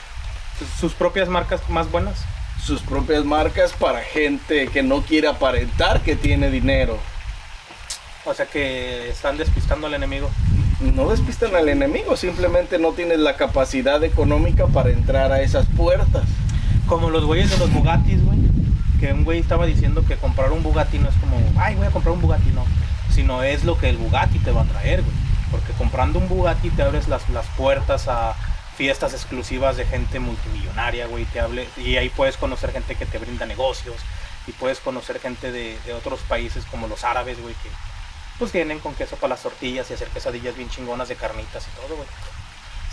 ¿Sus- ¿Sus propias marcas más buenas? Sus propias marcas para gente que no quiere aparentar que tiene dinero. O sea que están despistando al enemigo. No despistan al enemigo, simplemente no tienes la capacidad económica para entrar a esas puertas. Como los güeyes de los Bugattis, güey. Que un güey estaba diciendo que comprar un Bugatti no es como, ay, voy a comprar un Bugatti, no. Sino es lo que el Bugatti te va a traer, güey. Porque comprando un Bugatti te abres las, las puertas a fiestas exclusivas de gente multimillonaria, güey. Te hable, y ahí puedes conocer gente que te brinda negocios. Y puedes conocer gente de, otros países como los árabes, güey, que pues vienen con queso para las tortillas y hacer quesadillas bien chingonas de carnitas y todo, güey.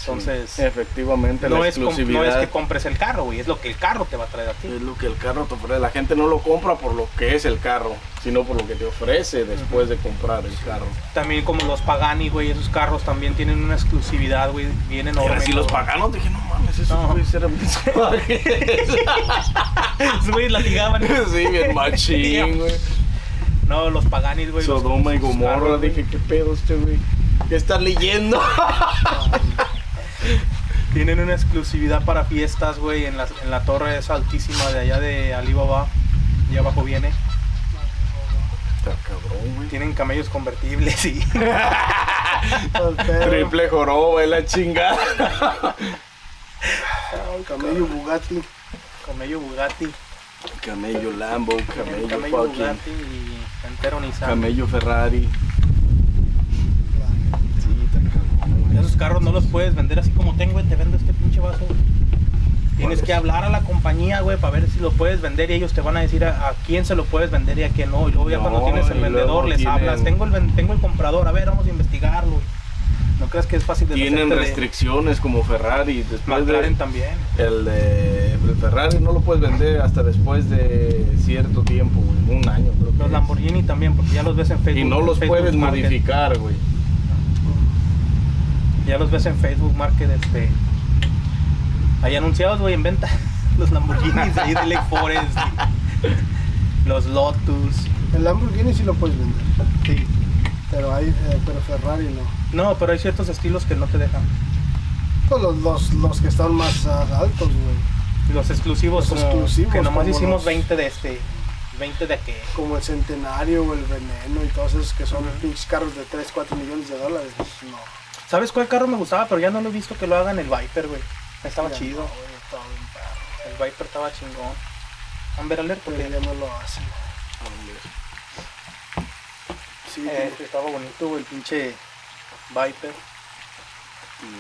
Entonces, Sí, efectivamente, no la es, com- no exclusividad es que compres el carro, güey, es lo que el carro te va a traer a ti. es lo que el carro te ofrece. La gente no lo compra por lo que es el carro, sino por lo que te ofrece después de comprar el carro. También como los Pagani, güey, esos carros también tienen una exclusividad, güey, bien enorme. Sí los ¿no? paganos, dije, no mames, esos No. güeyes eran mis güeyes latigaban. sí, bien machín, güey. No, los Paganis, güey. los- Sodoma y los Gomorra, carros, dije, ¿qué pedo este güey? ¿Qué estás leyendo? Tienen una exclusividad para fiestas, güey, en la, en la torre esa altísima de allá de Alibaba. Y abajo viene. Está cabrón, güey. Tienen camellos convertibles y. Triple joroba, es la chingada. Camello Bugatti. camello Bugatti. Camello Lambo, camello, Camello fucking, Bugatti y entero Nissan. camello Ferrari. Sí, está cabrón, güey. Esos carros no los puedes vender así como tengo, güey, te vendo este pinche vaso. Tienes es? que hablar a la compañía, güey, para ver si lo puedes vender y ellos te van a decir a, a quién se lo puedes vender y a quién no. Y luego ya No, cuando tienes el vendedor les tienen- hablas, tengo el, tengo el comprador, a ver, vamos a investigarlo. güey. No creas que es fácil de Tienen de- restricciones como Ferrari. Después McLaren de, también. el, de, el Ferrari no lo puedes vender hasta después de cierto tiempo, güey. Un año, creo que Los es. Lamborghini también, porque ya los ves en Facebook. Y no los Facebook puedes Market. modificar, güey. Ya los ves en Facebook Market, este. Ahí anunciados, güey, en venta. Los Lamborghinis ahí de Lake Forest. los Lotus. El Lamborghini sí lo puedes vender. Sí. Pero, hay, eh, pero Ferrari no. No, pero hay ciertos estilos que no te dejan. Pues los, los, los que están más ah, altos, güey. Los exclusivos, Los como exclusivos, que nomás hicimos los- 20 de este, 20 de aquel. Como el Centenario o el Veneno y todos esos que son pinches carros de 3, 4 millones de dólares. ¿Sabes cuál carro me gustaba? Pero ya no lo he visto que lo hagan el Viper, güey. Estaba Ya chido. no, güey, estaba bien perro. El Viper estaba chingón. Amber Alert, Porque ya no lo hacen. Sí, eh, estaba bonito, güey, el pinche Viper.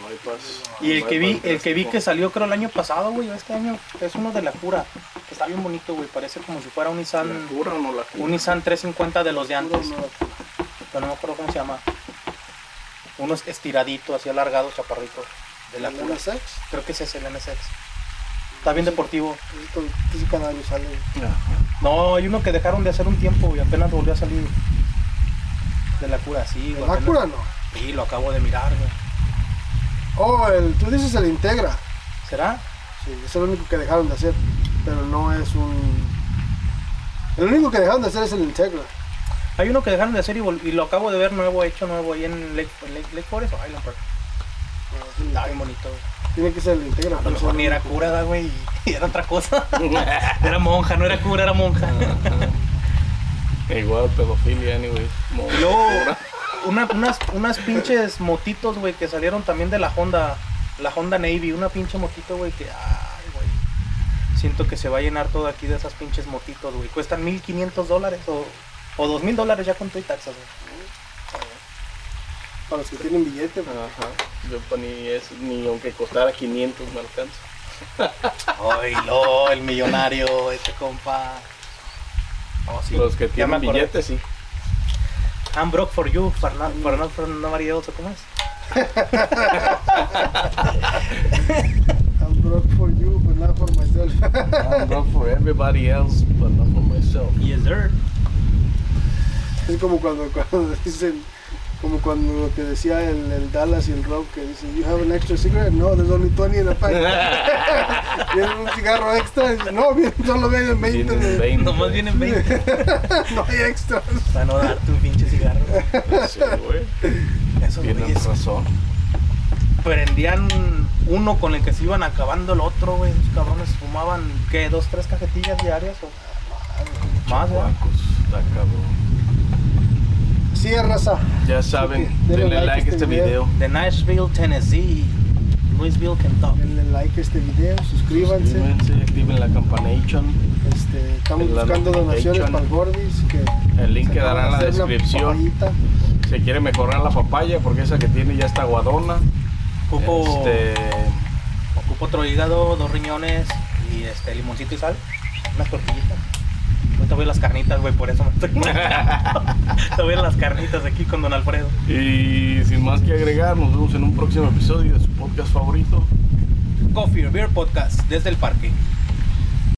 No hay pas- Y el no que vi, el que vi que salió creo el año pasado, güey, este año es uno de la cura. que Está bien bonito, güey, parece como si fuera un ¿La Nissan, cura o no la cura? un Nissan 350 de los de no, antes. no, Pero no me acuerdo cómo se llama. Uno es estiradito, así alargado, chaparrito. De la ¿El cura. NSX? Creo que ese es el NSX. Está bien deportivo. Esto, esto sí cada año sale. Ajá. No, hay uno que dejaron de hacer un tiempo y apenas volvió a salir. De la cura, sí. ¿El apenas- Acura no? Sí, lo acabo de mirar, güey. Oh, el, tú dices el Integra. ¿Será? Sí, es el único que dejaron de hacer. Pero no es un. El único que dejaron de hacer es el Integra. Hay uno que dejaron de hacer y, y lo acabo de ver nuevo, hecho nuevo ahí en Lake, en Lake, Lake Forest o Highland Park. Está bien bonito, güey. Tiene que ser el Integra. A lo mejor ni era cura, güey, y era otra cosa. era monja, no era cura, era monja. Igual pedofilia, anyway. Luego, una- unas, unas pinches motitos, güey, que salieron también de la Honda, la Honda Navy, una pinche motito, güey, que, ay, güey. Siento que se va a llenar todo aquí de esas pinches motitos, güey. Cuestan 1500 dólares o, o 2000 dólares ya con todo y taxas, güey. Para los que tienen billete. pues. Ajá. Yo pa' ni, es, ni aunque costara 500 me alcanza. Ay, lo, el millonario, este compa. Oh, sí. Los que tienen acordé. billetes, sí. I'm broke for you, for not for, not for nobody else, ¿o ¿cómo es? I'm broke for you, but not for myself. I'm broke for everybody else, but not for myself. Yes, sir. Es como cuando, cuando dicen, como cuando lo que decía el, el Dallas y el Rob, que dice, you have an extra cigarette? No, there's only 20 in a pack. Viene un cigarro extra, y dice, no, bien, solo vienen 20. Tienen güey. 20. Nomás vienen 20 no hay extras. para no darte un pinche cigarro. Sí, güey. Esos Tienes razón. prendían uno con el que se iban acabando el otro, güey. Los cabrones fumaban, ¿qué? ¿Dos, tres cajetillas diarias o más, güey? Está cabrón. Sí, raza. Ya saben, Denle denle like like a este este video. De Nashville, Tennessee. Louisville, Kentucky. Denle like a este video, suscríbanse. Suscríbanse, activen la campanation. Este, estamos La buscando donaciones para el Gordis. Que El link quedará en la descripción. Se quiere mejorar la papaya porque esa que tiene ya está aguadona. Ocupo, Este, ocupo otro hígado, dos riñones y este limoncito y sal. Unas tortillitas. Ahorita voy a las carnitas, güey, por eso me estoy Te voy a las carnitas aquí con Don Alfredo. y sin más que agregar, nos vemos en un próximo episodio de su podcast favorito. Coffee Beer Podcast desde el parque.